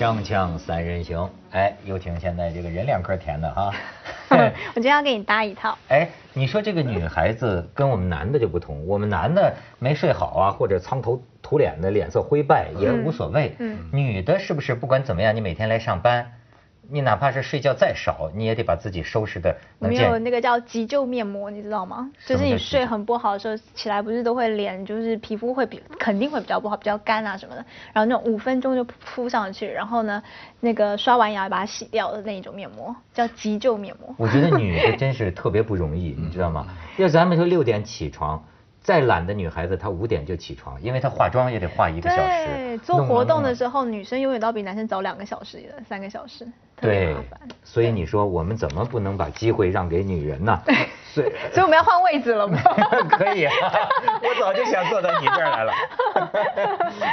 锵锵三人行，哎，有请现在这个人两颗甜的哈。我今天要给你搭一套。哎，你说这个女孩子跟我们男的就不同，我们男的没睡好啊，或者苍头土脸的，脸色灰败也无所谓。嗯女的是不是不管怎么样，你每天来上班，你哪怕是睡觉再少，你也得把自己收拾的我们有那个叫急救面膜，你知道吗？就是你睡很不好的时候，起来不是都会脸就是皮肤会比肯定会比较不好，比较干啊什么的。然后那种五分钟就敷上去，然后呢，那个刷完牙把它洗掉的那一种面膜，叫急救面膜。我觉得女的 真是特别不容易，你知道吗？要咱们说六点起床。再懒的女孩子，她五点就起床，因为她化妆也得化一个小时。对，做活动的时候，女生永远都要比男生早两个小时、三个小时，特别麻烦。所以你说我们怎么不能把机会让给女人呢？所以，所以我们要换位置了吗？可以，啊 我早就想坐到你这儿来了。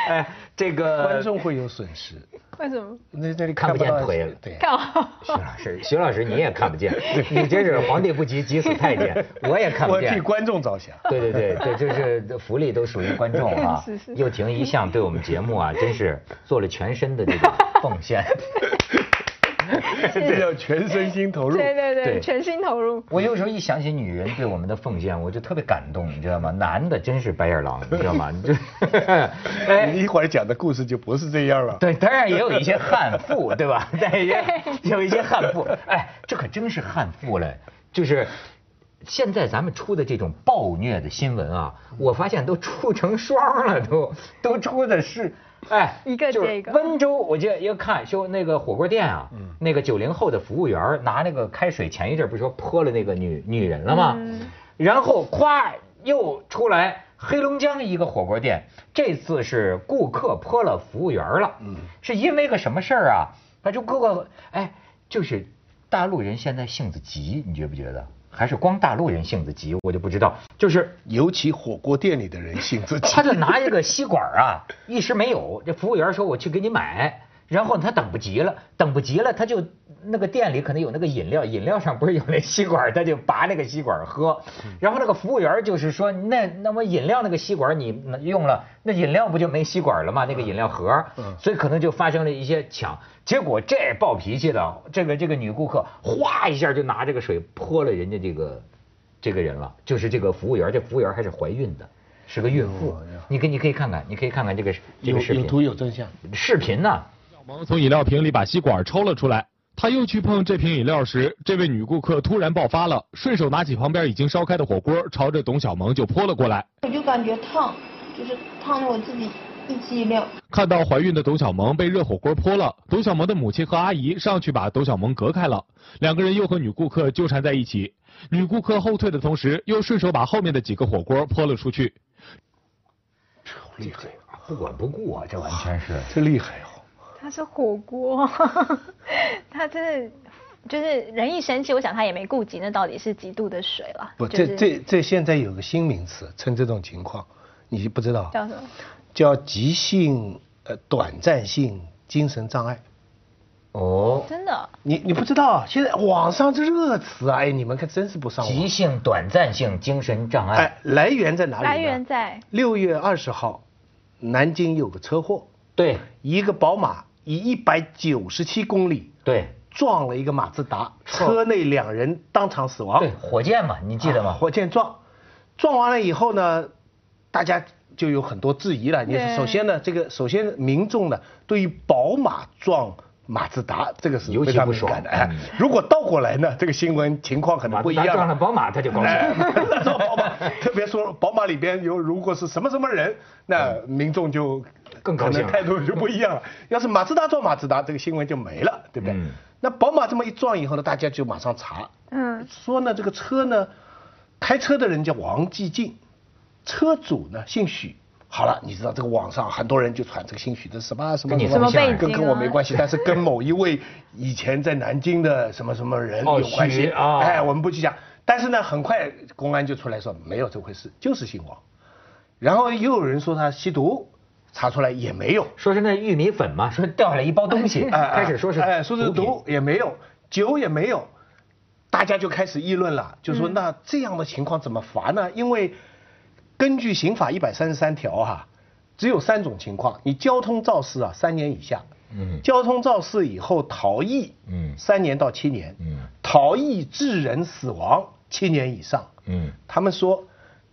哎，这个观众会有损失。为什么？那那里看不见腿了。对，徐老师，徐老师你也看不见，你真是皇帝不急急死太监，我也看不见。我替观众着想。对对对对，就是福利都属于观众啊。是是。又婷一向对我们节目啊，真是做了全身的这个奉献。这叫全身心投入。对对对，全心投入。我有时候一想起女人对我们的奉献，我就特别感动，你知道吗？男的真是白眼狼，你知道吗？你这，哎，一会儿讲的故事就不是这样了。对，当然也有一些悍妇，对吧？但也有一些悍妇。哎，这可真是悍妇嘞！就是现在咱们出的这种暴虐的新闻啊，我发现都出成双了，都都出的是。哎，一个接一个。温州，我记得一个看说那个火锅店啊，那个九零后的服务员拿那个开水，前一阵不是说泼了那个女女人了吗？然后咵又出来黑龙江一个火锅店，这次是顾客泼了服务员了，嗯是因为个什么事儿啊？他就各个哎，就是大陆人现在性子急，你觉不觉得？还是光大陆人性子急，我就不知道。就是尤其火锅店里的人性子急。他就拿一个吸管啊，一时没有，这服务员说我去给你买，然后他等不及了，等不及了，他就那个店里可能有那个饮料，饮料上不是有那吸管，他就拔那个吸管喝。然后那个服务员就是说，那那么饮料那个吸管你用了，那饮料不就没吸管了吗？那个饮料盒，所以可能就发生了一些抢。结果这暴脾气的这个这个女顾客，哗一下就拿这个水泼了人家这个这个人了，就是这个服务员，这服务员还是怀孕的，是个孕妇。你可你可以看看，你可以看看这个这个视频。有图有真相。视频呢？小萌从饮料瓶里把吸管抽了出来，他又去碰这瓶饮料时，这位女顾客突然爆发了，顺手拿起旁边已经烧开的火锅，朝着董小萌就泼了过来。我就感觉烫，就是烫的我自己。一激灵。看到怀孕的董小萌被热火锅泼了，董小萌的母亲和阿姨上去把董小萌隔开了，两个人又和女顾客纠缠在一起。女顾客后退的同时，又顺手把后面的几个火锅泼了出去。这厉害啊！不管不顾啊，这完全是这厉害哦。他是火锅，他这就是人一生气，我想他也没顾及那到底是几度的水了。不，这这这现在有个新名词，称这种情况，你不知道叫什么？叫急性呃短暂性精神障碍，哦，真的？你你不知道？现在网上这热词啊，哎，你们可真是不上网。急性短暂性精神障碍，哎，来源在哪里？来源在六月二十号，南京有个车祸，对，一个宝马以一百九十七公里，对，撞了一个马自达，车内两人当场死亡。对，火箭嘛，你记得吗？火箭撞，撞完了以后呢，大家。就有很多质疑了。你首先呢，这个首先民众呢，对于宝马撞马自达这个是尤其不爽的。哎，如果倒过来呢，这个新闻情况可能不一样。撞了宝马他就高兴。撞宝马，特别说宝马里边有如果是什么什么人，那民众就更高兴，态度就不一样了。要是马自达撞马自达，这个新闻就没了，对不对？那宝马这么一撞以后呢，大家就马上查，嗯，说呢这个车呢，开车的人叫王继进。车主呢姓许，好了，你知道这个网上很多人就传这个姓许的什么什么什么背景，跟跟我没关系，但是跟某一位以前在南京的什么什么人有关系 啊。哎，我们不去讲，但是呢，很快公安就出来说没有这回事，就是姓王。然后又有人说他吸毒，查出来也没有，说是那玉米粉嘛，说掉下来一包东西，开始说是哎说是毒也没有，酒也没有，大家就开始议论了，就说那这样的情况怎么罚呢？因为根据刑法一百三十三条哈，只有三种情况，你交通肇事啊，三年以下，嗯，交通肇事以后逃逸，嗯，三年到七年，嗯，逃逸致人死亡七年以上，嗯，他们说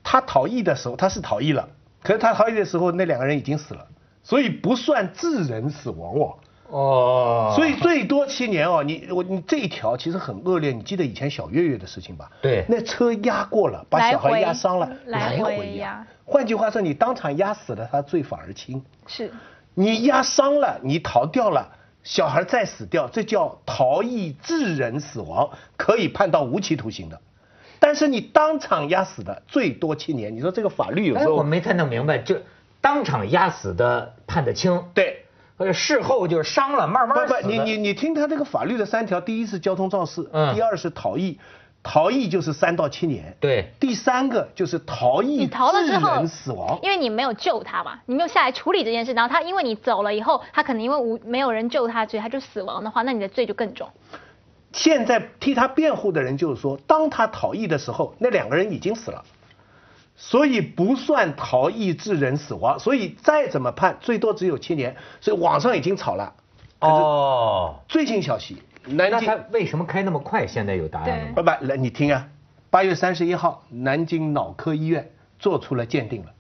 他逃逸的时候他是逃逸了，可是他逃逸的时候那两个人已经死了，所以不算致人死亡哦。哦，所以最多七年哦，你我你这一条其实很恶劣，你记得以前小月月的事情吧？对，那车压过了，把小孩压伤了，来回压。换句话说，你当场压死了他，罪反而轻。是，你压伤了，你逃掉了，小孩再死掉，这叫逃逸致人死亡，可以判到无期徒刑的。但是你当场压死的，最多七年。你说这个法律有时候我没太弄明白，就当场压死的判得轻。对。呃，事后就是伤了，慢慢不不，你你你听他这个法律的三条，第一是交通肇事，第二是逃逸，逃逸就是三到七年，对，第三个就是逃逸致人死亡，因为你没有救他嘛，你没有下来处理这件事，然后他因为你走了以后，他可能因为无没有人救他，所以他就死亡的话，那你的罪就更重。现在替他辩护的人就是说，当他逃逸的时候，那两个人已经死了。所以不算逃逸致人死亡，所以再怎么判，最多只有七年。所以网上已经吵了。哦。最新消息，南京。那他为什么开那么快？现在有答案了吗？不不，来你听啊，八月三十一号，南京脑科医院做出了鉴定了，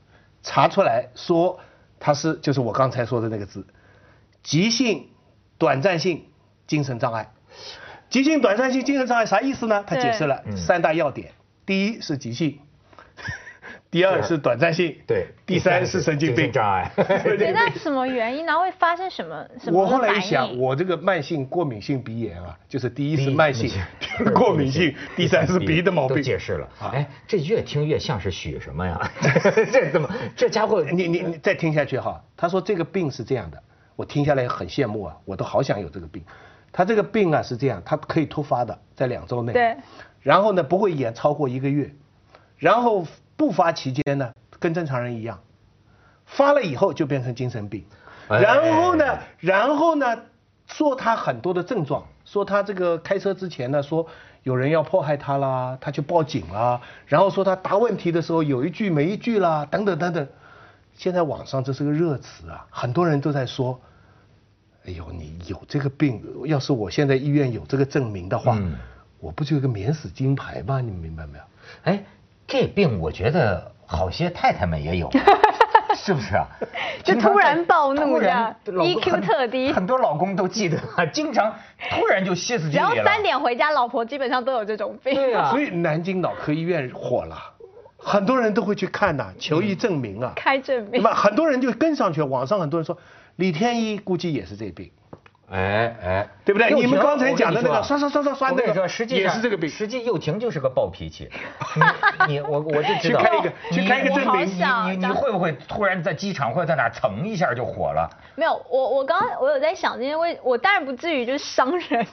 查出来说他是就是我刚才说的那个字，急性短暂性精神障碍。急性短暂性精神障碍啥意思呢？他解释了三大要点，第一是急性。第二是短暂性，对，第三是神经病障碍。那什么原因呢？会发生什么什么我后来一想，我这个慢性过敏性鼻炎啊，就是第一是慢性 过敏性，第三是鼻的毛病。都解释了。哎，这越听越像是许什么呀？这怎么？这家伙，你你你再听下去哈。他说这个病是这样的，我听下来很羡慕啊，我都好想有这个病。他这个病啊是这样，他可以突发的，在两周内。对。然后呢，不会延超过一个月，然后。不发期间呢，跟正常人一样，发了以后就变成精神病，然后呢，然后呢，说他很多的症状，说他这个开车之前呢，说有人要迫害他啦，他去报警啦，然后说他答问题的时候有一句没一句啦，等等等等。现在网上这是个热词啊，很多人都在说，哎呦，你有这个病，要是我现在医院有这个证明的话，我不就有个免死金牌吗？你们明白没有？哎。这病我觉得好些太太们也有，是不是啊？就突然暴怒的，EQ 特低，很多老公都记得，经常突然就歇斯底里只要三点回家，老婆基本上都有这种病。对啊，所以南京脑科医院火了，很多人都会去看呐，求医证明啊，开证明。那么很多人就跟上去，网上很多人说李天一估计也是这病。哎哎，对不对？你们刚才讲的那个刷刷刷刷刷那个，实际也是这个病。实际又婷就是个暴脾气。你我我就知道。去开一个，去开一个证明。你你你会不会突然在机场或者在哪蹭一下就火了？没有，我我刚我有在想，因为我我当然不至于就是伤人。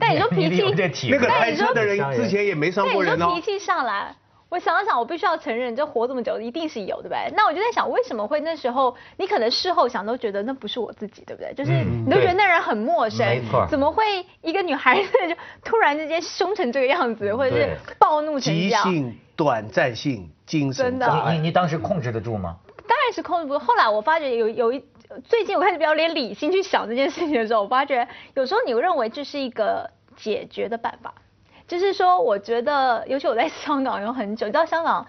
但你说脾气，那个开车的人之前也没伤过人哦。脾气上来。我想了想，我必须要承认，这活这么久，一定是有，对不对？那我就在想，为什么会那时候，你可能事后想都觉得那不是我自己，对不对？就是你都觉得那人很陌生，怎么会一个女孩子就突然之间凶成这个样子，或者是暴怒成这样？急性短暂性精神障碍。你你当时控制得住吗？当然是控制不住。后来我发觉有有一最近我开始比较连理性去想这件事情的时候，我发觉有时候你认为这是一个解决的办法。就是说，我觉得，尤其我在香港有很久，你知道香港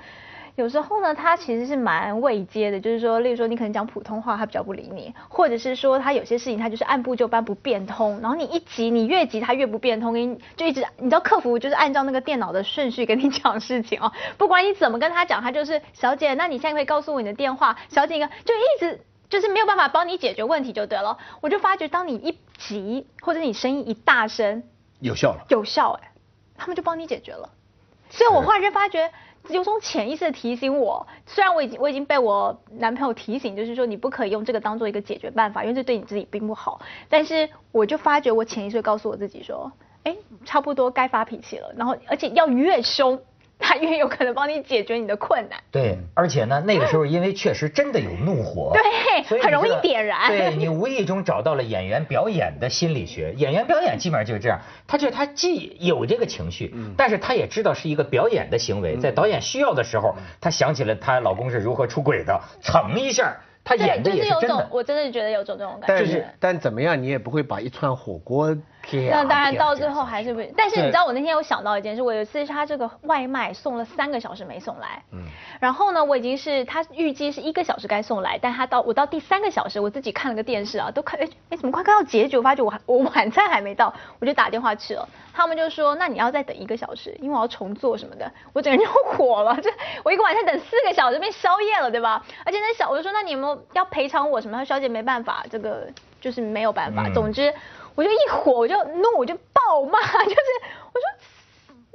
有时候呢，他其实是蛮未接的。就是说，例如说，你可能讲普通话，他比较不理你；或者是说，他有些事情他就是按部就班不变通。然后你一急，你越急他越不变通，给你就一直，你知道客服就是按照那个电脑的顺序跟你讲事情哦，不管你怎么跟他讲，他就是小姐，那你现在可以告诉我你的电话，小姐，就一直就是没有办法帮你解决问题就对了。我就发觉，当你一急或者你声音一大声，有效了，有效哎。他们就帮你解决了，所以我忽然间发觉有种潜意识的提醒我，虽然我已经我已经被我男朋友提醒，就是说你不可以用这个当做一个解决办法，因为这对你自己并不好。但是我就发觉我潜意识告诉我自己说，哎，差不多该发脾气了，然后而且要越凶。他越有可能帮你解决你的困难。对，而且呢，那个时候因为确实真的有怒火，对，很容易点燃。对你无意中找到了演员表演的心理学，演员表演基本上就是这样，他就他既有这个情绪，但是他也知道是一个表演的行为，在导演需要的时候，他想起了她老公是如何出轨的，蹭一下。他演的也是真的。我真的觉得有种这种感觉。但是但怎么样，你也不会把一串火锅贴。那当然，到最后还是不。但是你知道，我那天有想到一件事，我有一次他这个外卖送了三个小时没送来。嗯。然后呢，我已经是他预计是一个小时该送来，但他到我到第三个小时，我自己看了个电视啊，都看哎哎怎么快看到结局，我发觉我还我晚餐还没到，我就打电话去了。他们就说，那你要再等一个小时，因为我要重做什么的。我整个人就火了，这我一个晚上等四个小时变宵夜了，对吧？而且那小我就说，那你有没有要赔偿我什么？他说小姐没办法，这个就是没有办法。总之，我就一火，我就怒，我就暴骂，就是我说。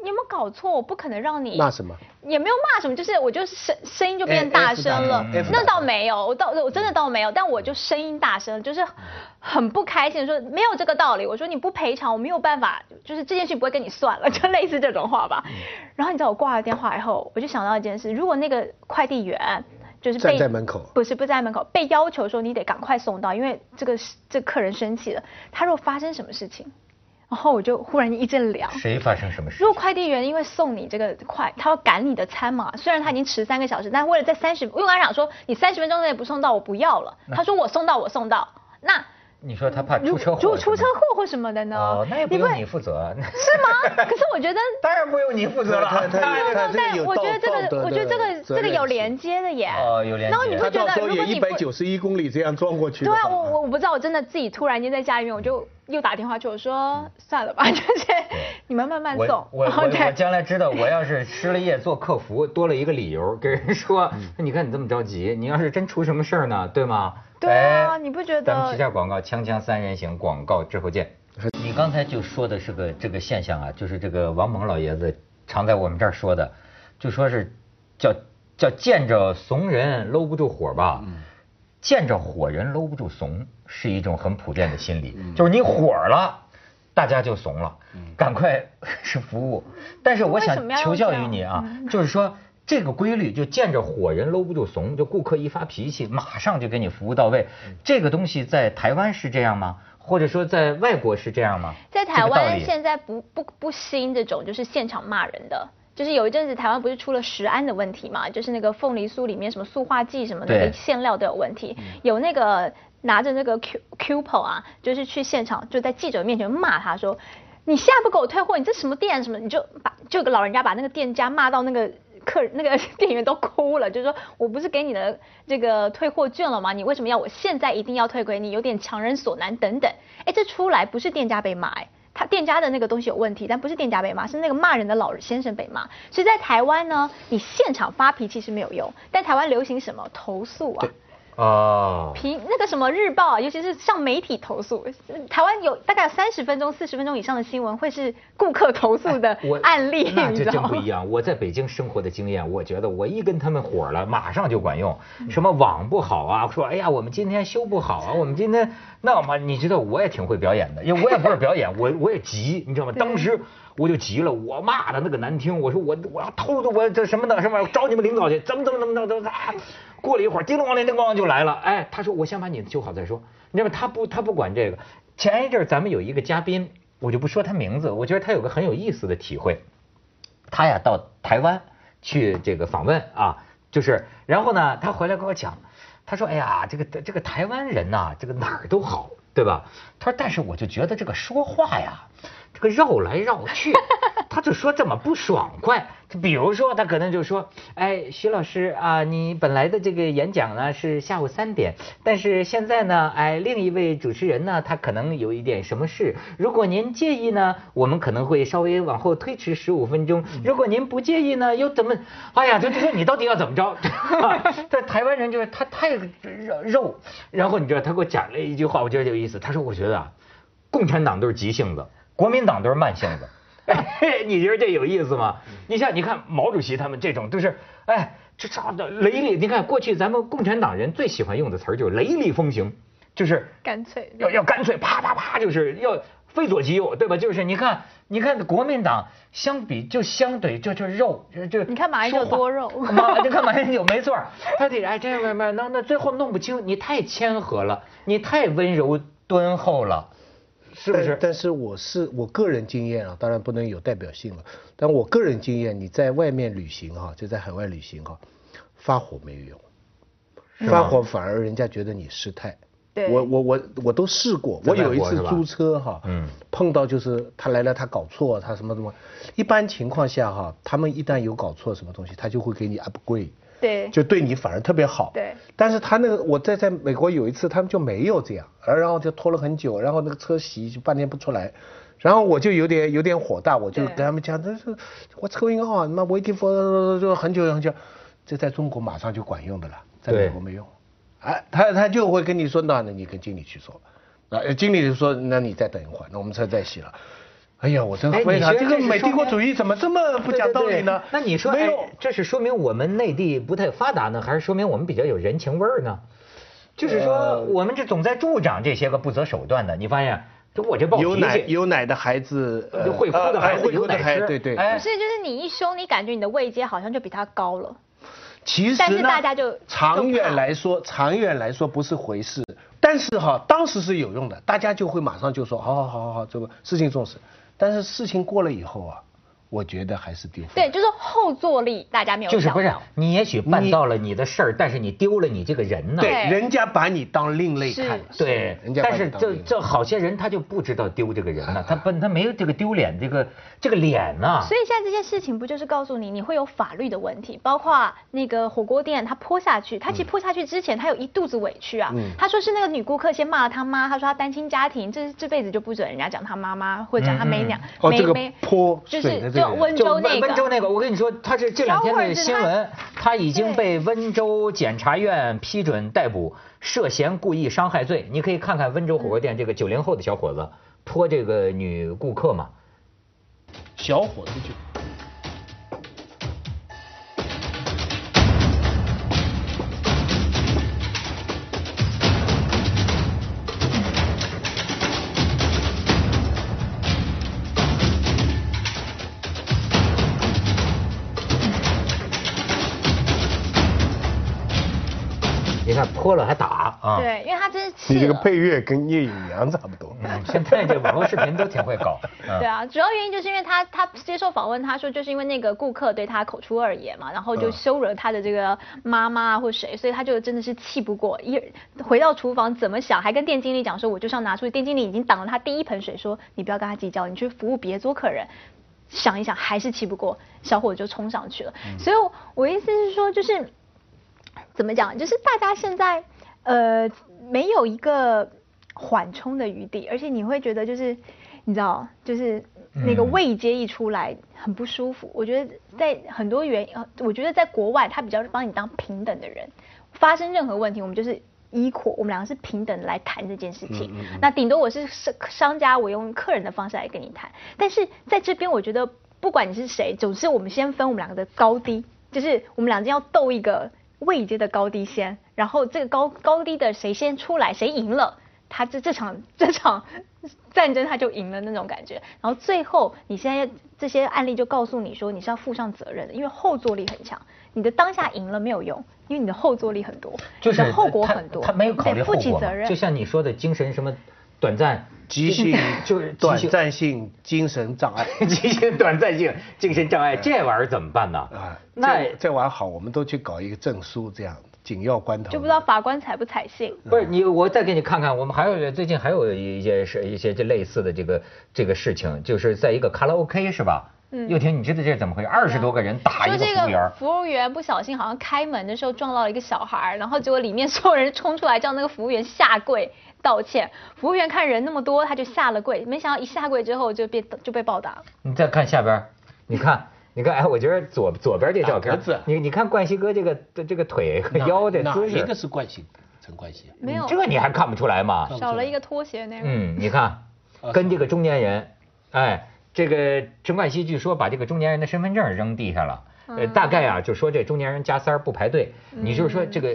你有没有搞错？我不可能让你骂什么，也没有骂什么，就是我就声声音就变大声了。那倒没有，我倒我真的倒没有，但我就声音大声，就是很不开心，说没有这个道理。我说你不赔偿，我没有办法，就是这件事不会跟你算了，就类似这种话吧。然后你知道我挂了电话以后，我就想到一件事：如果那个快递员就是站在门口，不是不在门口，被要求说你得赶快送到，因为这个这客人生气了，他若发生什么事情。然后我就忽然一阵凉。谁发生什么事？如果快递员因为送你这个快，他要赶你的餐嘛，虽然他已经迟三个小时，但为了在三十，因为他想说你三十分钟内不送到，我不要了。他说我送到，我送到。那你说他怕出车祸？就出车祸或什么的呢？哦，那也不用你负责。是吗？可是我觉得当然不用你负责了。但我觉得这个，我觉得这个这个有连接的耶。哦，有连接。然后你不觉得如果你一百九十一公里这样撞过去？对啊，我我我不知道，我真的自己突然间在家里面我就。又打电话去，我说算了吧，就是你们慢慢送。我我我将来知道，我要是失了业做客服，多了一个理由跟人说，你看你这么着急，你要是真出什么事儿呢，对吗？对啊，你不觉得？咱们提下广告，锵锵三人行，广告之后见。你刚才就说的是个这个现象啊，就是这个王蒙老爷子常在我们这儿说的，就说是叫叫见着怂人搂不住火吧。见着火人搂不住怂是一种很普遍的心理，就是你火了，大家就怂了，赶快 是服务。但是我想求教于你啊，就是说这个规律，就见着火人搂不住怂，就顾客一发脾气，马上就给你服务到位。这个东西在台湾是这样吗？或者说在外国是这样吗？在台湾现在不不不兴这种就是现场骂人的。就是有一阵子台湾不是出了食安的问题嘛？就是那个凤梨酥里面什么塑化剂什么的馅料都有问题，有那个拿着那个 Q coupon 啊，就是去现场就在记者面前骂他说，你现在不给我退货，你这什么店什么？你就把就老人家把那个店家骂到那个客那个 店员都哭了，就是说我不是给你的这个退货券了吗？你为什么要我现在一定要退给你？有点强人所难等等。哎，这出来不是店家被骂哎。他店家的那个东西有问题，但不是店家被骂，是那个骂人的老先生被骂。所以在台湾呢，你现场发脾气是没有用，但台湾流行什么投诉啊？哦，凭那个什么日报，尤其是向媒体投诉，台湾有大概三十分钟、四十分钟以上的新闻会是顾客投诉的案例，那这真不一样。我在北京生活的经验，我觉得我一跟他们火了，马上就管用。什么网不好啊？说哎呀，我们今天修不好啊，我们今天那么你知道我也挺会表演的，因为我也不是表演，我我也急，你知道吗？当时我就急了，我骂的那个难听，我说我我要偷着我这什么的什么，找你们领导去，怎么怎么怎么怎么怎么。过了一会儿，叮咚咣啷，叮咣就来了。哎，他说我先把你的修好再说。你知道吗？他不，他不管这个。前一阵咱们有一个嘉宾，我就不说他名字，我觉得他有个很有意思的体会。他呀到台湾去这个访问啊，就是，然后呢，他回来跟我讲，他说，哎呀，这个这个台湾人呐，这个哪儿都好，对吧？他说，但是我就觉得这个说话呀。这个绕来绕去，他就说这么不爽快。就比如说，他可能就说：“哎，徐老师啊，你本来的这个演讲呢是下午三点，但是现在呢，哎，另一位主持人呢，他可能有一点什么事。如果您介意呢，我们可能会稍微往后推迟十五分钟。如果您不介意呢，又怎么？哎呀，就就说你到底要怎么着？这台湾人就是他太肉，然后你知道他给我讲了一句话，我觉得有意思。他说：“我觉得啊，共产党都是急性子。”国民党都是慢性子，你觉得这有意思吗？你像你看毛主席他们这种都是，哎，这啥的雷厉。你看过去咱们共产党人最喜欢用的词儿就是雷厉风行，就是干脆要要干脆，啪啪啪，就是要非左即右，对吧？就是你看你看国民党相比就相对就就肉就你看马英九多肉，你看马英九没错，他得哎这样慢慢那那最后弄不清，你太谦和了，你太温柔敦厚了。是不是？但是我是我个人经验啊，当然不能有代表性了。但我个人经验，你在外面旅行哈，就在海外旅行哈，发火没有用。发火反而人家觉得你失态。对，我我我我都试过，我有一次租车哈，嗯，碰到就是他来了，他搞错，他什么什么，一般情况下哈，他们一旦有搞错什么东西，他就会给你 upgrade，对，就对你反而特别好，对。但是他那个我在在美国有一次，他们就没有这样，然后就拖了很久，然后那个车洗就半天不出来，然后我就有点有点火大，我就跟他们讲，他说我车应该好，那 waiting for 就很久很久，这在中国马上就管用的了，在美国没用。哎，他他就会跟你说，那那你跟经理去说，啊，经理就说，那你再等一会儿，那我们车再洗了。哎呀，我真非常这个美帝国主义怎么这么不讲道理呢？那你说，哎，这是说明我们内地不太发达呢，还是说明我们比较有人情味儿呢？就是说，我们这总在助长这些个不择手段的。你发现，就我这暴脾气，有奶有奶的孩子，会哭的孩子有奶吃，对对。不是，就是你一凶，你感觉你的位阶好像就比他高了。其实呢，长远来说，长远来说不是回事。但是哈，当时是有用的，大家就会马上就说，好好好好好，这个事情重视。但是事情过了以后啊。我觉得还是丢。对，就是后坐力，大家没有就是不是你也许办到了你的事儿，但是你丢了你这个人呢？对，人家把你当另类看。对，人家。但是这这好些人他就不知道丢这个人呢，他不他没有这个丢脸这个这个脸呢。所以现在这些事情不就是告诉你，你会有法律的问题，包括那个火锅店他泼下去，他其实泼下去之前他有一肚子委屈啊。他说是那个女顾客先骂了他妈，他说他单亲家庭，这这辈子就不准人家讲他妈妈或者讲他没娘没没泼就是。温州那个，温州那个，我跟你说，他是这两天的新闻，他已经被温州检察院批准逮捕，涉嫌故意伤害罪。你可以看看温州火锅店这个九零后的小伙子泼这个女顾客嘛，小伙子就。泼了还打啊！对，因为他真是你这个配乐跟聂隐娘差不多。嗯现在这网络视频都挺会搞。对啊，主要原因就是因为他他接受访问，他说就是因为那个顾客对他口出恶言嘛，然后就羞辱了他的这个妈妈或谁，所以他就真的是气不过，一回到厨房怎么想，还跟店经理讲说我就是要拿出去，店经理已经挡了他第一盆水，说你不要跟他计较，你去服务别桌客人。想一想还是气不过，小伙子就冲上去了。所以我意思是说就是。怎么讲？就是大家现在呃没有一个缓冲的余地，而且你会觉得就是你知道，就是那个位阶一出来很不舒服。我觉得在很多原因，我觉得在国外他比较帮你当平等的人，发生任何问题我们就是依扩，我们两个是平等来谈这件事情。那顶多我是商商家，我用客人的方式来跟你谈。但是在这边，我觉得不管你是谁，总之我们先分我们两个的高低，就是我们两个要斗一个。位阶的高低先，然后这个高高低的谁先出来，谁赢了，他这这场 这场战争他就赢了那种感觉。然后最后你现在这些案例就告诉你说你是要负上责任的，因为后坐力很强。你的当下赢了没有用，因为你的后坐力很多，就是后果很多，他没有考虑后果。就像你说的精神什么短暂。急性就 是短暂性精神障碍，急性短暂性精神障碍，这玩意儿怎么办呢？啊，那这玩意儿好，我们都去搞一个证书，这样紧要关头。就不知道法官采不采信？不是你，我再给你看看，我们还有最近还有一些是一些这类似的这个这个事情，就是在一个卡拉 OK 是吧？嗯。又婷，你知道这是怎么回事？二十多个人打一个服务员。服务员不小心好像开门的时候撞到了一个小孩，然后结果里面所有人冲出来叫那个服务员下跪。道歉，服务员看人那么多，他就下了跪，没想到一下跪之后就被就被暴打。你再看下边，你看，你看，哎，我觉得左左边这照片，你你看冠希哥这个这个腿和腰的姿势，哪一个是冠希？陈冠希？没有，这你还看不出来吗？少了一个拖鞋那个。嗯，你看，跟这个中年人，哎，这个陈冠希据说把这个中年人的身份证扔地下了，呃，大概啊就说这中年人加三不排队，你就是说这个，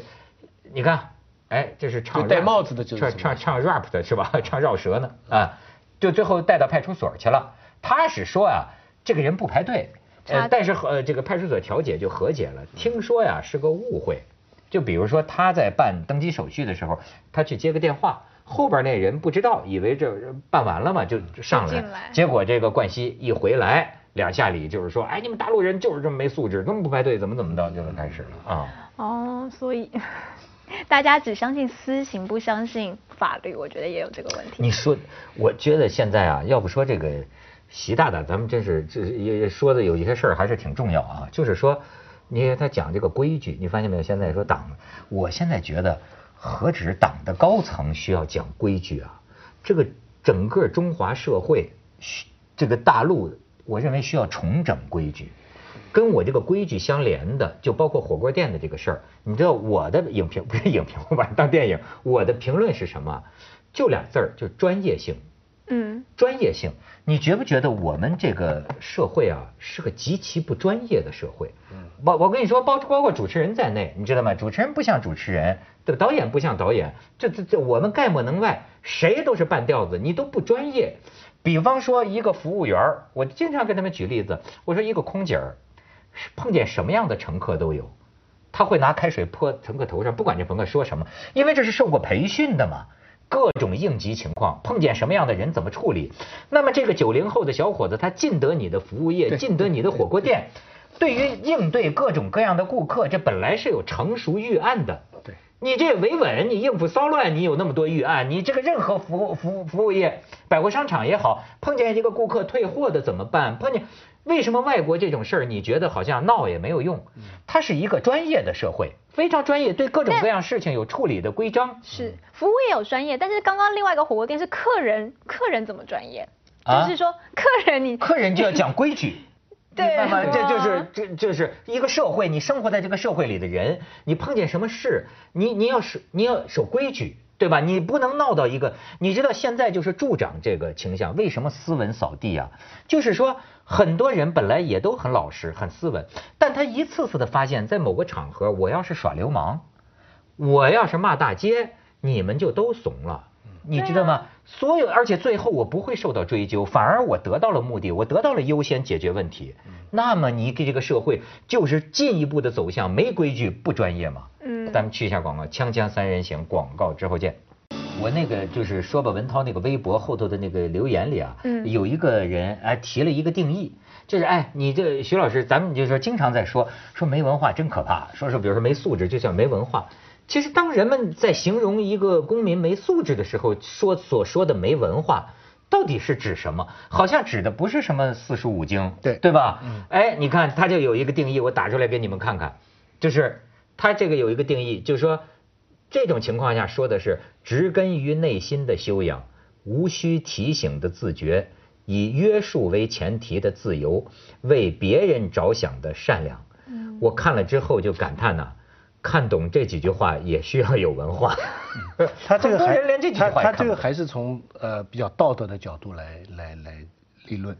你看。哎，这是唱戴帽子的，唱唱唱 rap 的是吧？唱绕舌呢啊，就最后带到派出所去了。他是说啊，这个人不排队，呃，但是呃，这个派出所调解就和解了。听说呀是个误会，就比如说他在办登机手续的时候，他去接个电话，后边那人不知道，以为这办完了嘛，就上来，结果这个冠希一回来，两下里就是说，哎，你们大陆人就是这么没素质，这么不排队，怎么怎么着，就开始了啊。哦，所以。大家只相信私刑，不相信法律，我觉得也有这个问题。你说，我觉得现在啊，要不说这个习大大，咱们真是这也说的有一些事儿还是挺重要啊。就是说，你他讲这个规矩，你发现没有？现在说党，我现在觉得何止党的高层需要讲规矩啊，这个整个中华社会，这个大陆，我认为需要重整规矩。跟我这个规矩相连的，就包括火锅店的这个事儿。你知道我的影评 不是影评，我把它当电影。我的评论是什么？就俩字儿，就专业性。嗯，专业性。你觉不觉得我们这个社会啊，是个极其不专业的社会？嗯，我我跟你说，包包括主持人在内，你知道吗？主持人不像主持人，这个导演不像导演，这这这我们概莫能外，谁都是半吊子，你都不专业。比方说一个服务员我经常跟他们举例子，我说一个空姐儿。碰见什么样的乘客都有，他会拿开水泼乘客头上，不管这乘客说什么，因为这是受过培训的嘛。各种应急情况，碰见什么样的人怎么处理？那么这个九零后的小伙子，他进得你的服务业，进得你的火锅店，对于应对各种各样的顾客，这本来是有成熟预案的。对，你这维稳，你应付骚乱，你有那么多预案，你这个任何服务服务服务业，百货商场也好，碰见一个顾客退货的怎么办？碰见。为什么外国这种事儿你觉得好像闹也没有用？它是一个专业的社会，非常专业，对各种各样事情有处理的规章。是服务业有专业，但是刚刚另外一个火锅店是客人，客人怎么专业？就是说客人你客人就要讲规矩，对吗？这就是这就是一个社会，你生活在这个社会里的人，你碰见什么事，你你要守你要守规矩。对吧？你不能闹到一个，你知道现在就是助长这个倾向。为什么斯文扫地啊？就是说很多人本来也都很老实、很斯文，但他一次次的发现，在某个场合，我要是耍流氓，我要是骂大街，你们就都怂了。你知道吗？所有，而且最后我不会受到追究，反而我得到了目的，我得到了优先解决问题。那么你给这个社会就是进一步的走向没规矩、不专业嘛？嗯，咱们去一下广告，锵锵三人行，广告之后见。我那个就是说吧，文涛那个微博后头的那个留言里啊，嗯有一个人哎提了一个定义，就是哎你这徐老师，咱们就是说经常在说说没文化真可怕，说是比如说没素质就叫没文化。其实当人们在形容一个公民没素质的时候，说所说的没文化。到底是指什么？好像指的不是什么四书五经，对对吧？嗯哎，你看他就有一个定义，我打出来给你们看看，就是他这个有一个定义，就是说这种情况下说的是植根于内心的修养，无需提醒的自觉，以约束为前提的自由，为别人着想的善良。嗯我看了之后就感叹呐。看懂这几句话也需要有文化。他这个还他他这个还是从呃比较道德的角度来来来理论。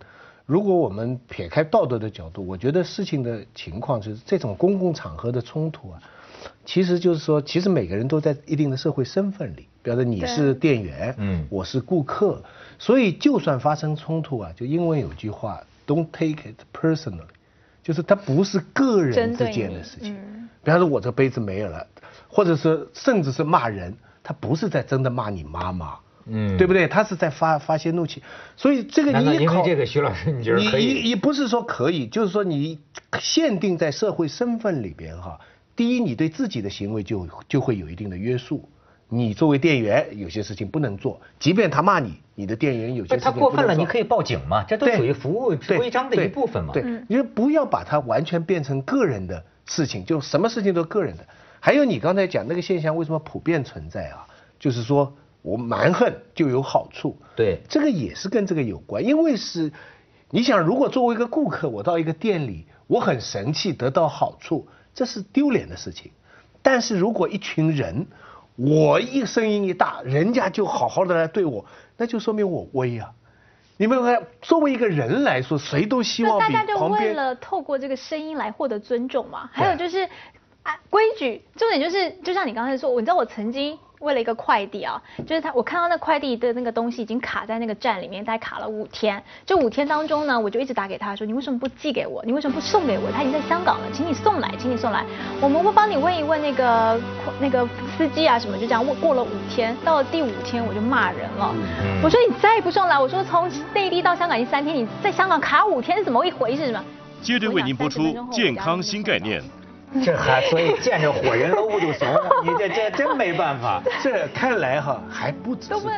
如果我们撇开道德的角度，我觉得事情的情况就是这种公共场合的冲突啊，其实就是说，其实每个人都在一定的社会身份里，比方说你是店员，嗯，我是顾客，所以就算发生冲突啊，就英文有句话，Don't take it personally，就是它不是个人之间的事情。比方说，我这杯子没有了，或者是甚至是骂人，他不是在真的骂你妈妈，嗯，对不对？他是在发发泄怒气，所以这个你因为这个徐老师，你觉得可以？你你不是说可以，就是说你限定在社会身份里边哈。第一，你对自己的行为就就会有一定的约束。你作为店员，有些事情不能做，即便他骂你，你的店员有些事情他过分了，你可以报警嘛，这都属于服务规章的一部分嘛。对，你就不要把它完全变成个人的。事情就什么事情都个人的，还有你刚才讲那个现象为什么普遍存在啊？就是说我蛮横就有好处，对，这个也是跟这个有关，因为是你想如果作为一个顾客，我到一个店里，我很神气得到好处，这是丢脸的事情。但是如果一群人，我一声音一大，人家就好好的来对我，那就说明我威啊。你们看，作为一个人来说，谁都希望大家就为了透过这个声音来获得尊重嘛。还有就是，啊，规矩，重点就是，就像你刚才说，你知道我曾经。为了一个快递啊，就是他，我看到那快递的那个东西已经卡在那个站里面，大概卡了五天。这五天当中呢，我就一直打给他说，你为什么不寄给我？你为什么不送给我？他已经在香港了，请你送来，请你送来。我们会帮你问一问那个那个司机啊什么，就这样问。过了五天，到了第五天我就骂人了，我说你再不送来，我说从内地到香港已经三天，你在香港卡五天是怎么一回事？是吗？接着为您播出健康新概念。这还所以见着火人搂不住怂，你这这真没办法。这看来哈还不只是。